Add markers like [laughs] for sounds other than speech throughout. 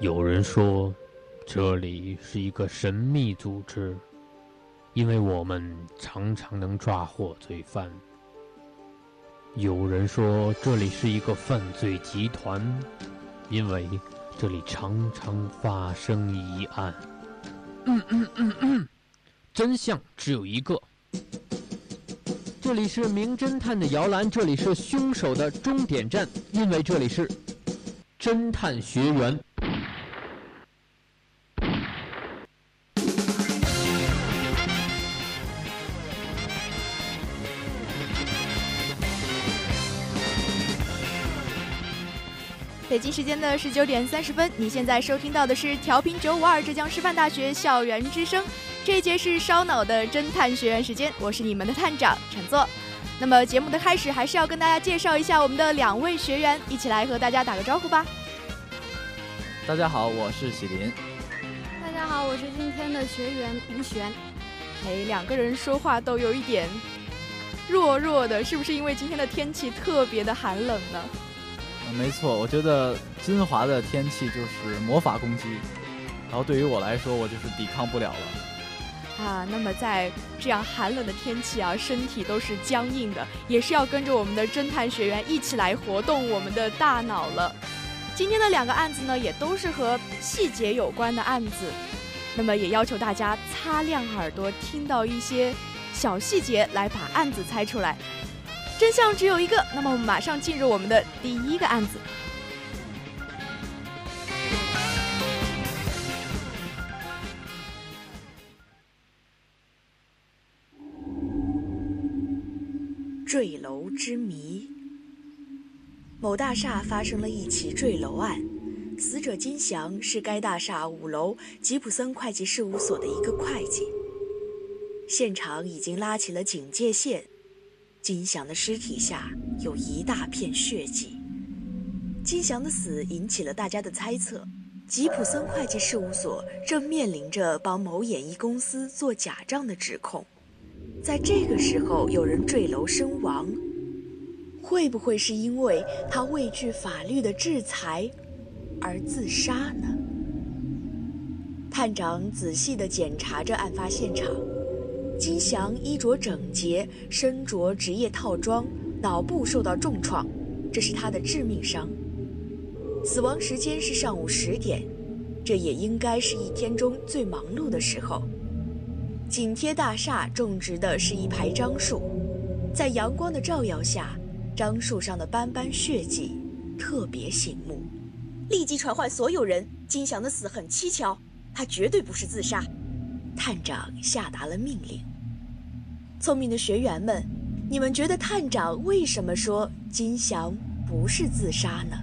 有人说，这里是一个神秘组织，因为我们常常能抓获罪犯。有人说，这里是一个犯罪集团，因为这里常常发生疑案。嗯嗯嗯嗯，真相只有一个。这里是名侦探的摇篮，这里是凶手的终点站，因为这里是侦探学园。北京时间的十九点三十分，你现在收听到的是调频九五二浙江师范大学校园之声。这一节是烧脑的侦探学院时间，我是你们的探长陈作。那么节目的开始，还是要跟大家介绍一下我们的两位学员，一起来和大家打个招呼吧。大家好，我是喜林。大家好，我是今天的学员吴璇。哎，两个人说话都有一点弱弱的，是不是因为今天的天气特别的寒冷呢？没错，我觉得金华的天气就是魔法攻击，然后对于我来说，我就是抵抗不了了。啊，那么在这样寒冷的天气啊，身体都是僵硬的，也是要跟着我们的侦探学员一起来活动我们的大脑了。今天的两个案子呢，也都是和细节有关的案子，那么也要求大家擦亮耳朵，听到一些小细节来把案子猜出来。真相只有一个，那么我们马上进入我们的第一个案子。坠楼之谜。某大厦发生了一起坠楼案，死者金祥是该大厦五楼吉普森会计事务所的一个会计。现场已经拉起了警戒线。金祥的尸体下有一大片血迹，金祥的死引起了大家的猜测。吉普森会计事务所正面临着帮某演艺公司做假账的指控，在这个时候有人坠楼身亡，会不会是因为他畏惧法律的制裁而自杀呢？探长仔细地检查着案发现场。金祥衣着整洁，身着职业套装，脑部受到重创，这是他的致命伤。死亡时间是上午十点，这也应该是一天中最忙碌的时候。紧贴大厦种植的是一排樟树，在阳光的照耀下，樟树上的斑斑血迹特别醒目。立即传唤所有人，金祥的死很蹊跷，他绝对不是自杀。探长下达了命令。聪明的学员们，你们觉得探长为什么说金祥不是自杀呢？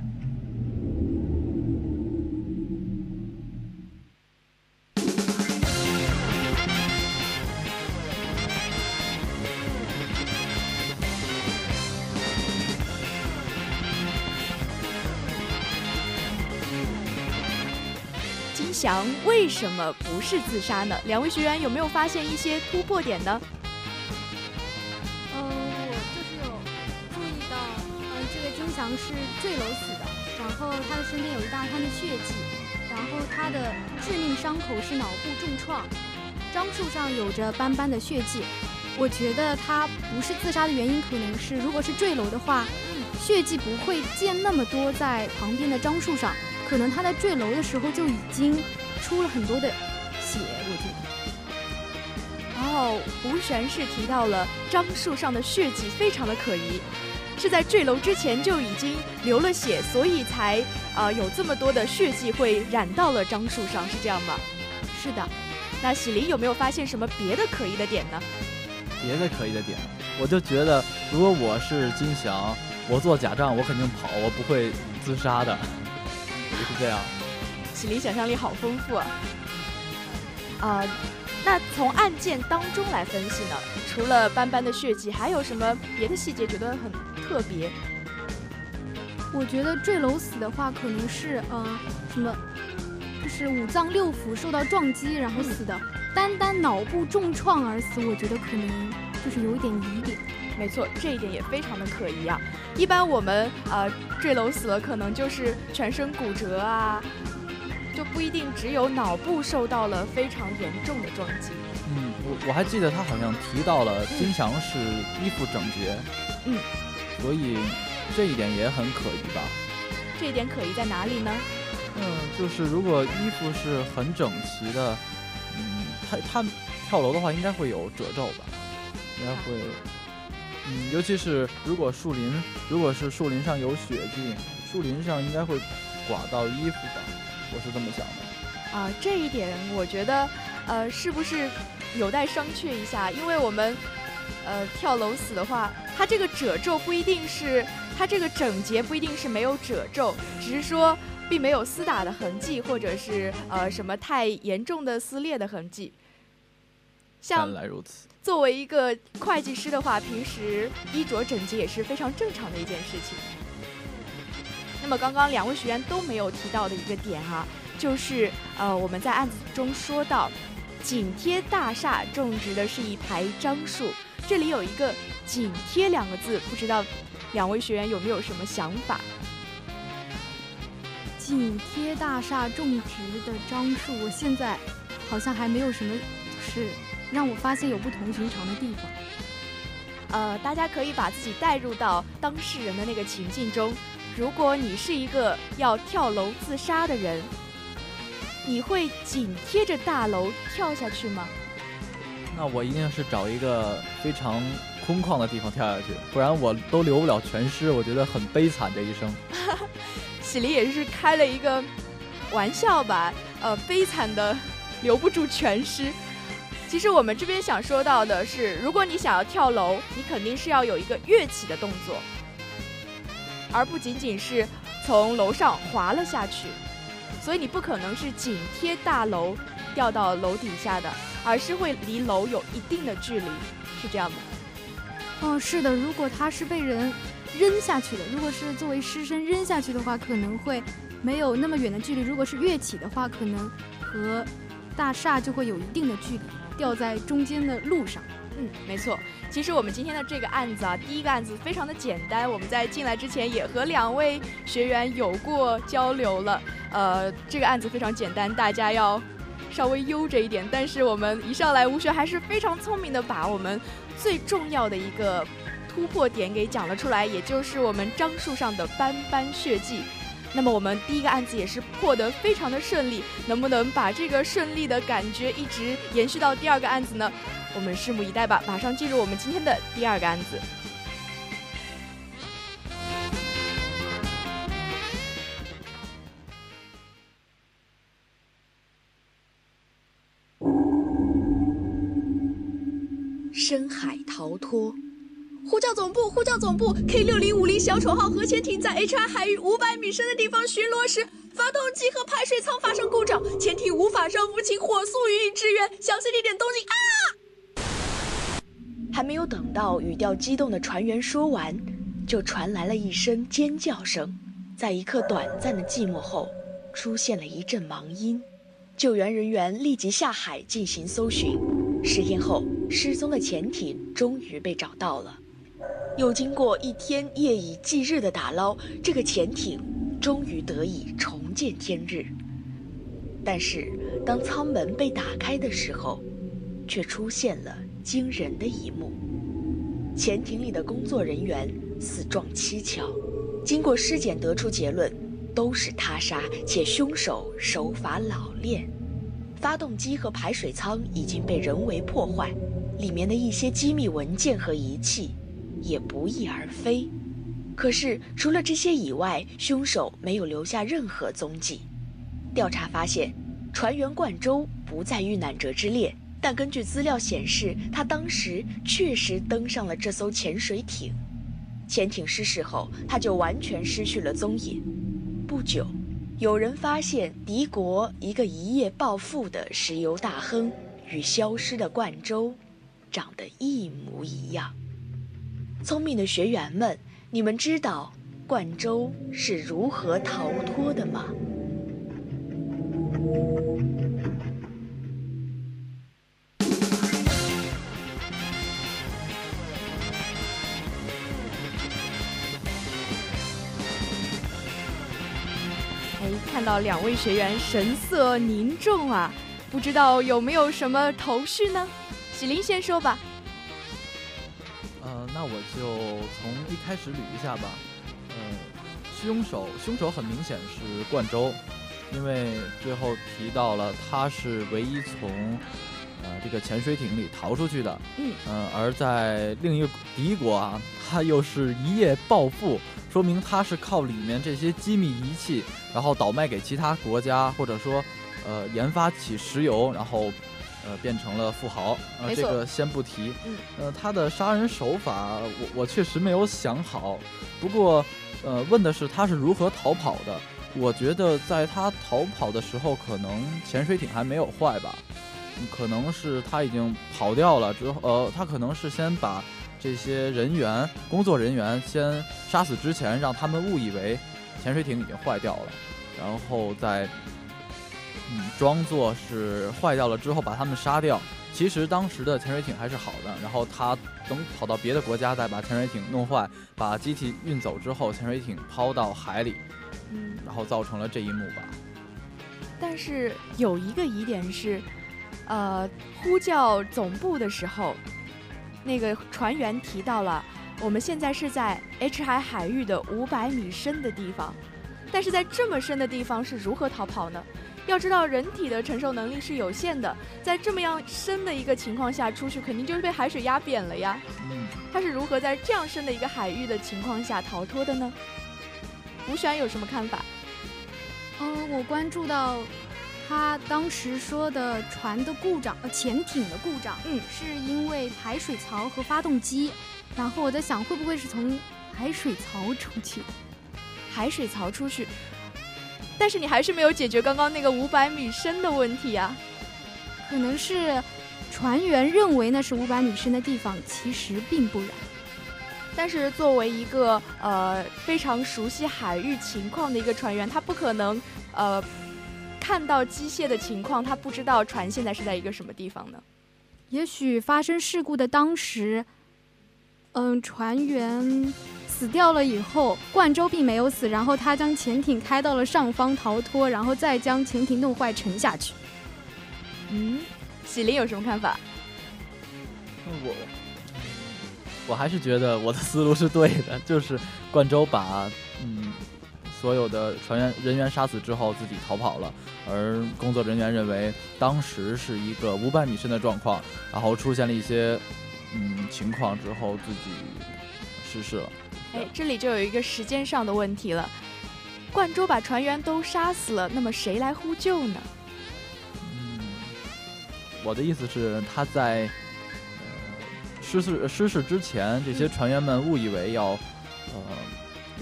金祥为什么不是自杀呢？两位学员有没有发现一些突破点呢？是坠楼死的，然后他的身边有一大滩的血迹，然后他的致命伤口是脑部重创，樟树上有着斑斑的血迹。我觉得他不是自杀的原因可能是，如果是坠楼的话，血迹不会溅那么多在旁边的樟树上，可能他在坠楼的时候就已经出了很多的血。我觉得。然后，吴璇是提到了樟树上的血迹非常的可疑。是在坠楼之前就已经流了血，所以才啊有这么多的血迹会染到了樟树上，是这样吗？是的。那喜林有没有发现什么别的可疑的点呢？别的可疑的点，我就觉得如果我是金祥，我做假账，我肯定跑，我不会自杀的，就 [laughs] 是这样。喜林想象力好丰富啊！啊，那从案件当中来分析呢？除了斑斑的血迹，还有什么别的细节觉得很？特别，我觉得坠楼死的话，可能是呃什么，就是五脏六腑受到撞击然后死的。单单脑部重创而死，我觉得可能就是有一点疑点。没错，这一点也非常的可疑啊。一般我们呃坠楼死了，可能就是全身骨折啊，就不一定只有脑部受到了非常严重的撞击。嗯，我我还记得他好像提到了金祥是衣服整洁，嗯，所以这一点也很可疑吧？这一点可疑在哪里呢？嗯，就是如果衣服是很整齐的，嗯，他他跳楼的话应该会有褶皱吧？应该会，嗯，尤其是如果树林，如果是树林上有血迹，树林上应该会刮到衣服吧？我是这么想的。啊，这一点我觉得，呃，是不是有待商榷一下？因为我们，呃，跳楼死的话，它这个褶皱不一定是，它这个整洁不一定是没有褶皱，只是说。并没有撕打的痕迹，或者是呃什么太严重的撕裂的痕迹。像来如此。作为一个会计师的话，平时衣着整洁也是非常正常的一件事情。那么刚刚两位学员都没有提到的一个点哈，就是呃我们在案子中说到，紧贴大厦种植的是一排樟树，这里有一个“紧贴”两个字，不知道两位学员有没有什么想法？紧贴大厦种植的樟树，我现在好像还没有什么，就是让我发现有不同寻常的地方。呃，大家可以把自己带入到当事人的那个情境中。如果你是一个要跳楼自杀的人，你会紧贴着大楼跳下去吗？那我一定是找一个非常空旷的地方跳下去，不然我都留不了全尸，我觉得很悲惨这一生。[laughs] 喜林也是开了一个玩笑吧，呃，悲惨的留不住全尸。其实我们这边想说到的是，如果你想要跳楼，你肯定是要有一个跃起的动作，而不仅仅是从楼上滑了下去。所以你不可能是紧贴大楼掉到楼底下的，而是会离楼有一定的距离，是这样吗？哦，是的。如果他是被人。扔下去的，如果是作为尸身扔下去的话，可能会没有那么远的距离；如果是跃起的话，可能和大厦就会有一定的距离，掉在中间的路上。嗯，没错。其实我们今天的这个案子啊，第一个案子非常的简单。我们在进来之前也和两位学员有过交流了。呃，这个案子非常简单，大家要稍微悠着一点。但是我们一上来，吴学还是非常聪明的，把我们最重要的一个。突破点给讲了出来，也就是我们樟树上的斑斑血迹。那么我们第一个案子也是破得非常的顺利，能不能把这个顺利的感觉一直延续到第二个案子呢？我们拭目以待吧。马上进入我们今天的第二个案子。呼。呼叫总部！呼叫总部！K 六零五零小丑号核潜艇在 HI 海域五百米深的地方巡逻时，发动机和排水舱发生故障，潜艇无法上浮，请火速予以支援。详细地点：东京。啊！还没有等到语调激动的船员说完，就传来了一声尖叫声。在一刻短暂的寂寞后，出现了一阵忙音。救援人员立即下海进行搜寻。十天后，失踪的潜艇终于被找到了。又经过一天夜以继日的打捞，这个潜艇终于得以重见天日。但是，当舱门被打开的时候，却出现了惊人的一幕：潜艇里的工作人员死状蹊跷。经过尸检得出结论，都是他杀，且凶手手法老练。发动机和排水舱已经被人为破坏，里面的一些机密文件和仪器。也不翼而飞，可是除了这些以外，凶手没有留下任何踪迹。调查发现，船员冠周不在遇难者之列，但根据资料显示，他当时确实登上了这艘潜水艇。潜艇失事后，他就完全失去了踪影。不久，有人发现敌国一个一夜暴富的石油大亨与消失的冠周长得一模一样。聪明的学员们，你们知道冠周是如何逃脱的吗？哎，看到两位学员神色凝重啊，不知道有没有什么头绪呢？喜林先说吧。呃，那我就从一开始捋一下吧。呃，凶手凶手很明显是冠州，因为最后提到了他是唯一从呃这个潜水艇里逃出去的。嗯。呃，而在另一个敌国啊，他又是一夜暴富，说明他是靠里面这些机密仪器，然后倒卖给其他国家，或者说呃研发起石油，然后。呃，变成了富豪，呃，这个先不提。嗯，呃，他的杀人手法，我我确实没有想好。不过，呃，问的是他是如何逃跑的。我觉得在他逃跑的时候，可能潜水艇还没有坏吧，可能是他已经跑掉了之后，呃，他可能是先把这些人员、工作人员先杀死之前，让他们误以为潜水艇已经坏掉了，然后再。嗯，装作是坏掉了之后把他们杀掉。其实当时的潜水艇还是好的。然后他等跑到别的国家再把潜水艇弄坏，把机器运走之后，潜水艇抛到海里，嗯，然后造成了这一幕吧。但是有一个疑点是，呃，呼叫总部的时候，那个船员提到了我们现在是在 H 海海域的五百米深的地方，但是在这么深的地方是如何逃跑呢？要知道，人体的承受能力是有限的，在这么样深的一个情况下出去，肯定就是被海水压扁了呀。嗯，他是如何在这样深的一个海域的情况下逃脱的呢？吴璇有什么看法？嗯，我关注到他当时说的船的故障，呃，潜艇的故障，嗯，是因为排水槽和发动机。然后我在想，会不会是从海水槽出去？海水槽出去？但是你还是没有解决刚刚那个五百米深的问题啊！可能是船员认为那是五百米深的地方，其实并不然。但是作为一个呃非常熟悉海域情况的一个船员，他不可能呃看到机械的情况，他不知道船现在是在一个什么地方呢？也许发生事故的当时，嗯，船员。死掉了以后，冠州并没有死，然后他将潜艇开到了上方逃脱，然后再将潜艇弄坏沉下去。嗯，喜林有什么看法？我，我还是觉得我的思路是对的，就是冠州把嗯所有的船员人员杀死之后自己逃跑了，而工作人员认为当时是一个五百米深的状况，然后出现了一些嗯情况之后自己失事了。哎，这里就有一个时间上的问题了。冠州把船员都杀死了，那么谁来呼救呢？嗯，我的意思是，他在呃失事失事之前，这些船员们误以为要呃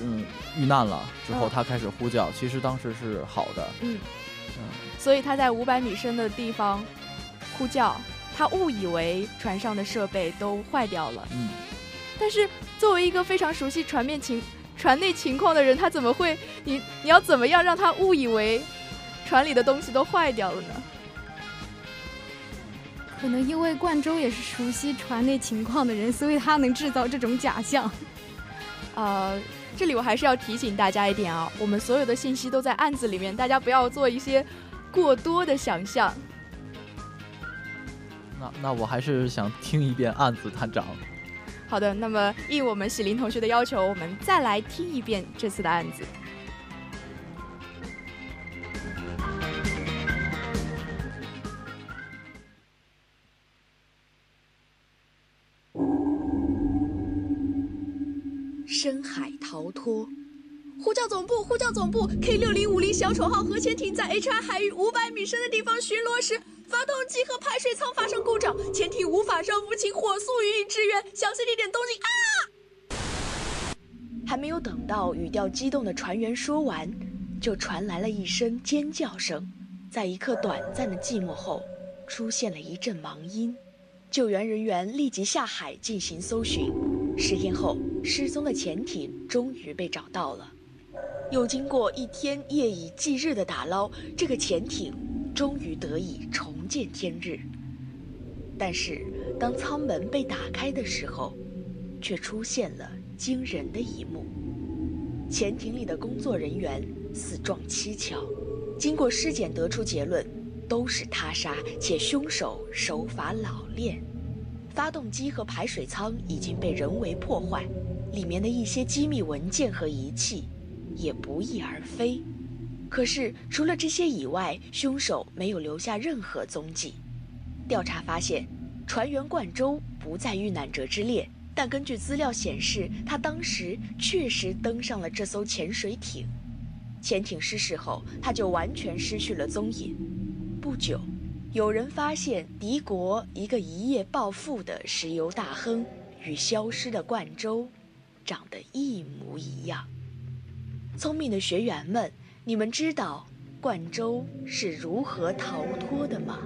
嗯遇难了，之后他开始呼叫，其实当时是好的。嗯嗯，所以他在五百米深的地方呼叫，他误以为船上的设备都坏掉了。嗯。但是，作为一个非常熟悉船面情、船内情况的人，他怎么会？你你要怎么样让他误以为船里的东西都坏掉了呢？可能因为冠州也是熟悉船内情况的人，所以他能制造这种假象。呃，这里我还是要提醒大家一点啊，我们所有的信息都在案子里面，大家不要做一些过多的想象。那那我还是想听一遍案子，探长。好的，那么应我们喜林同学的要求，我们再来听一遍这次的案子。深海逃脱，呼叫总部，呼叫总部，K 六零五零小丑号核潜艇在 H I 海域五百米深的地方巡逻时。发动机和排水舱发生故障，潜艇无法上浮，请火速予以支援。小心地点东京啊！还没有等到语调激动的船员说完，就传来了一声尖叫声。在一刻短暂的寂寞后，出现了一阵忙音。救援人员立即下海进行搜寻。十天后，失踪的潜艇终于被找到了。又经过一天夜以继日的打捞，这个潜艇。终于得以重见天日，但是当舱门被打开的时候，却出现了惊人的一幕。潜艇里的工作人员死状蹊跷，经过尸检得出结论，都是他杀，且凶手手法老练。发动机和排水舱已经被人为破坏，里面的一些机密文件和仪器也不翼而飞。可是除了这些以外，凶手没有留下任何踪迹。调查发现，船员冠周不在遇难者之列。但根据资料显示，他当时确实登上了这艘潜水艇。潜艇失事后，他就完全失去了踪影。不久，有人发现敌国一个一夜暴富的石油大亨与消失的冠周长得一模一样。聪明的学员们，你们知道冠周是如何逃脱的吗？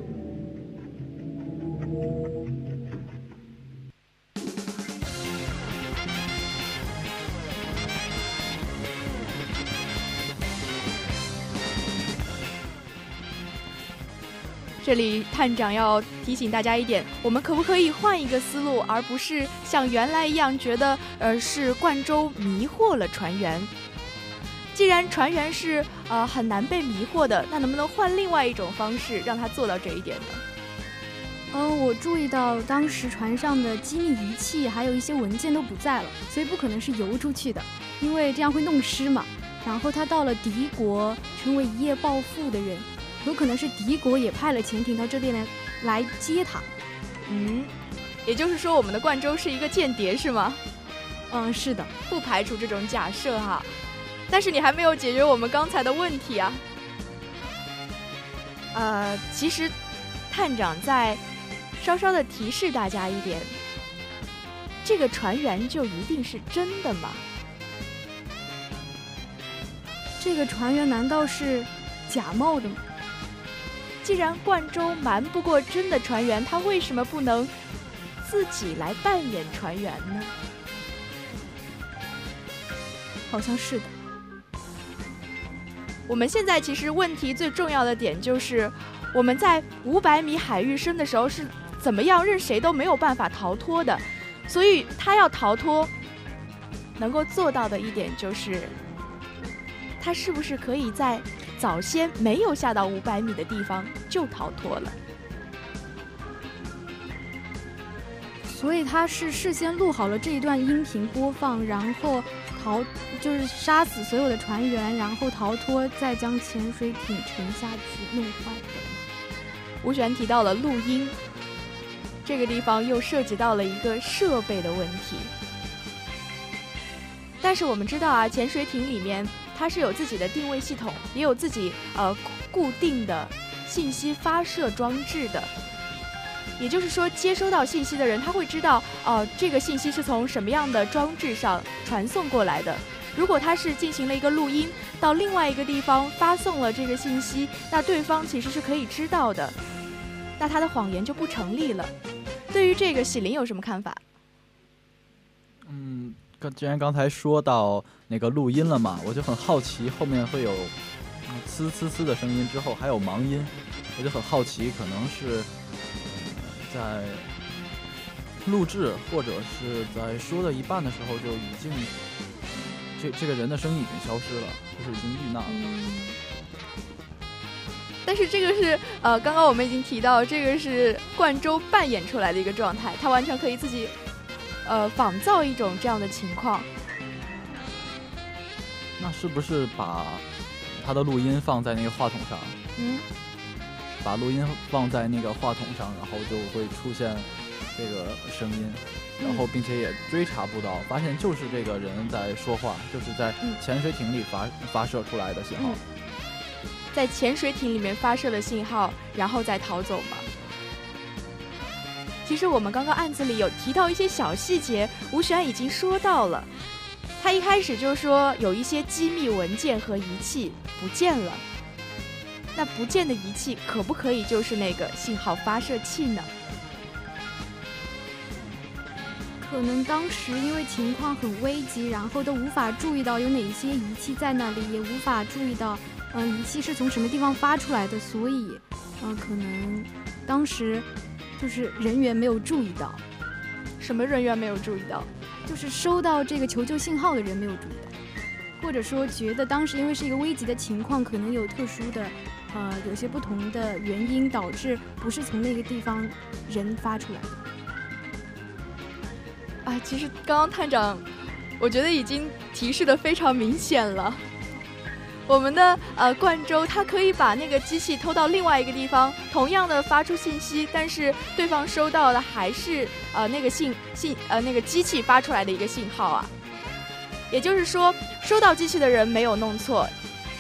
这里探长要提醒大家一点：我们可不可以换一个思路，而不是像原来一样觉得，呃，是冠州迷惑了船员？既然船员是呃很难被迷惑的，那能不能换另外一种方式让他做到这一点呢？呃，我注意到当时船上的机密仪器还有一些文件都不在了，所以不可能是游出去的，因为这样会弄湿嘛。然后他到了敌国，成为一夜暴富的人。有可能是敌国也派了潜艇到这边来来接他，嗯，也就是说我们的冠州是一个间谍是吗？嗯，是的，不排除这种假设哈。但是你还没有解决我们刚才的问题啊。呃，其实探长在稍稍的提示大家一点，这个船员就一定是真的吗？这个船员难道是假冒的吗？既然冠州瞒不过真的船员，他为什么不能自己来扮演船员呢？好像是的。我们现在其实问题最重要的点就是，我们在五百米海域深的时候是怎么样任谁都没有办法逃脱的，所以他要逃脱，能够做到的一点就是，他是不是可以在。早先没有下到五百米的地方就逃脱了，所以他是事先录好了这一段音频播放，然后逃，就是杀死所有的船员，然后逃脱，再将潜水艇沉下去弄坏。吴璇提到了录音，这个地方又涉及到了一个设备的问题，但是我们知道啊，潜水艇里面。它是有自己的定位系统，也有自己呃固定的信息发射装置的。也就是说，接收到信息的人他会知道，哦，这个信息是从什么样的装置上传送过来的。如果他是进行了一个录音，到另外一个地方发送了这个信息，那对方其实是可以知道的，那他的谎言就不成立了。对于这个，喜林有什么看法？嗯。刚既然刚才说到那个录音了嘛，我就很好奇后面会有呲呲呲的声音，之后还有盲音，我就很好奇，可能是在录制或者是在说到一半的时候就已经这这个人的声音已经消失了，就是已经遇难了。但是这个是呃，刚刚我们已经提到，这个是冠州扮演出来的一个状态，他完全可以自己。呃，仿造一种这样的情况，那是不是把他的录音放在那个话筒上？嗯，把录音放在那个话筒上，然后就会出现这个声音，然后并且也追查不到，发现就是这个人在说话，就是在潜水艇里发发射出来的信号，在潜水艇里面发射的信号，然后再逃走吗？其实我们刚刚案子里有提到一些小细节，吴璇已经说到了。他一开始就说有一些机密文件和仪器不见了，那不见的仪器可不可以就是那个信号发射器呢？可能当时因为情况很危急，然后都无法注意到有哪些仪器在那里，也无法注意到，嗯，仪器是从什么地方发出来的，所以，嗯，可能当时。就是人员没有注意到，什么人员没有注意到？就是收到这个求救信号的人没有注意到。或者说觉得当时因为是一个危急的情况，可能有特殊的，呃，有些不同的原因导致不是从那个地方人发出来的。啊，其实刚刚探长，我觉得已经提示的非常明显了。我们的呃冠州，它可以把那个机器偷到另外一个地方，同样的发出信息，但是对方收到的还是呃那个信信呃那个机器发出来的一个信号啊。也就是说，收到机器的人没有弄错，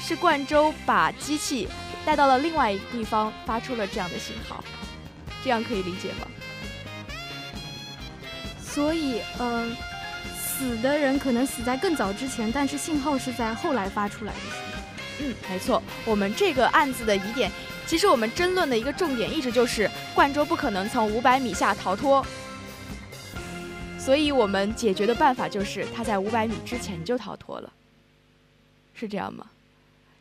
是冠州把机器带到了另外一个地方，发出了这样的信号。这样可以理解吗？所以，呃，死的人可能死在更早之前，但是信号是在后来发出来的。嗯，没错，我们这个案子的疑点，其实我们争论的一个重点一直就是冠州不可能从五百米下逃脱，所以我们解决的办法就是他在五百米之前就逃脱了，是这样吗？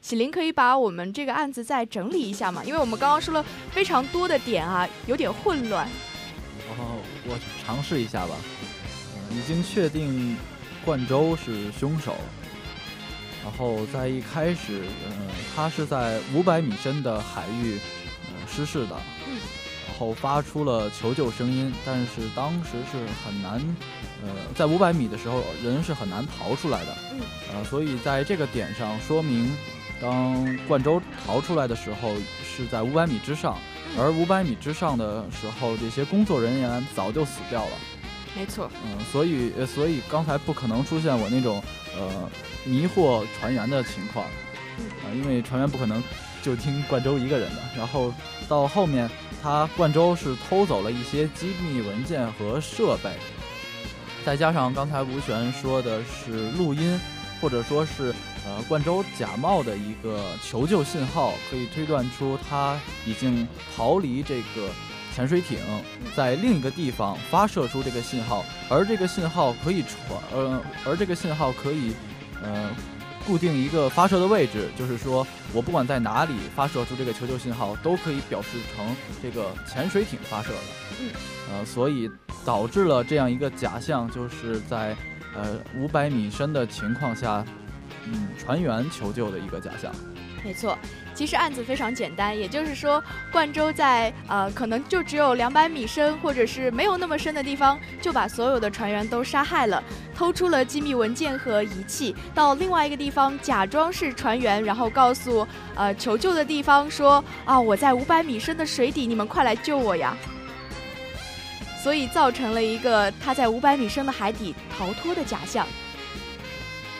喜林可以把我们这个案子再整理一下吗？因为我们刚刚说了非常多的点啊，有点混乱。哦，我尝试一下吧。嗯，已经确定冠州是凶手。然后在一开始，嗯，他是在五百米深的海域，呃，失事的，嗯，然后发出了求救声音，但是当时是很难，呃，在五百米的时候人是很难逃出来的，嗯，呃，所以在这个点上说明，当冠州逃出来的时候是在五百米之上，而五百米之上的时候，这些工作人员早就死掉了，没错，嗯，所以，所以刚才不可能出现我那种，呃。迷惑船员的情况，啊，因为船员不可能就听冠州一个人的。然后到后面，他冠州是偷走了一些机密文件和设备，再加上刚才吴璇说的是录音，或者说是呃冠州假冒的一个求救信号，可以推断出他已经逃离这个潜水艇，在另一个地方发射出这个信号，而这个信号可以传，呃，而这个信号可以。呃，固定一个发射的位置，就是说我不管在哪里发射出这个求救信号，都可以表示成这个潜水艇发射的。嗯，呃，所以导致了这样一个假象，就是在呃五百米深的情况下，嗯，船员求救的一个假象。没错。其实案子非常简单，也就是说，冠州在呃可能就只有两百米深，或者是没有那么深的地方，就把所有的船员都杀害了，偷出了机密文件和仪器，到另外一个地方假装是船员，然后告诉呃求救的地方说啊我在五百米深的水底，你们快来救我呀！所以造成了一个他在五百米深的海底逃脱的假象。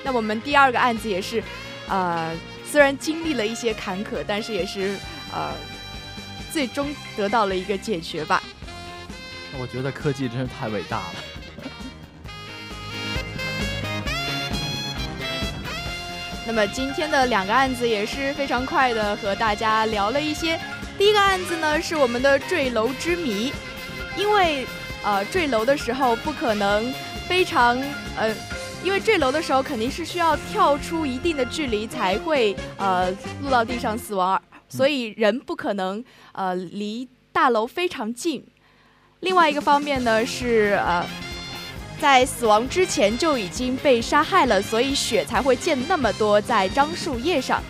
那我们第二个案子也是，呃。虽然经历了一些坎坷，但是也是呃，最终得到了一个解决吧。我觉得科技真是太伟大了。[laughs] 那么今天的两个案子也是非常快的和大家聊了一些。第一个案子呢是我们的坠楼之谜，因为呃坠楼的时候不可能非常呃。因为坠楼的时候肯定是需要跳出一定的距离才会呃落到地上死亡，所以人不可能呃离大楼非常近。另外一个方面呢是呃在死亡之前就已经被杀害了，所以血才会溅那么多在樟树叶上。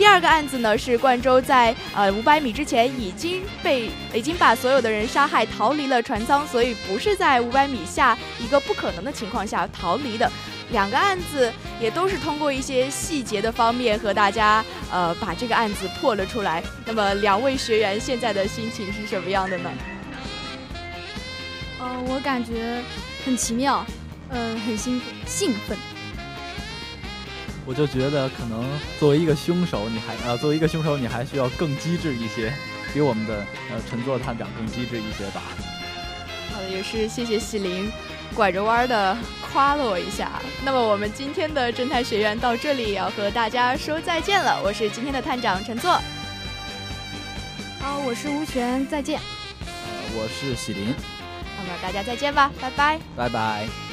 第二个案子呢是冠州在呃五百米之前已经被已经把所有的人杀害逃离了船舱，所以不是在五百米下一个不可能的情况下逃离的。两个案子也都是通过一些细节的方面和大家呃把这个案子破了出来。那么两位学员现在的心情是什么样的呢？呃，我感觉很奇妙，呃，很兴奋兴奋。我就觉得可能作为一个凶手，你还呃作为一个凶手，你还需要更机智一些，比我们的呃陈作探长更机智一些吧。好的，也是谢谢喜林。拐着弯的夸了我一下，那么我们今天的侦探学院到这里也要和大家说再见了。我是今天的探长陈作，好，我是吴璇，再见。呃，我是喜林，那么大家再见吧，拜拜，拜拜。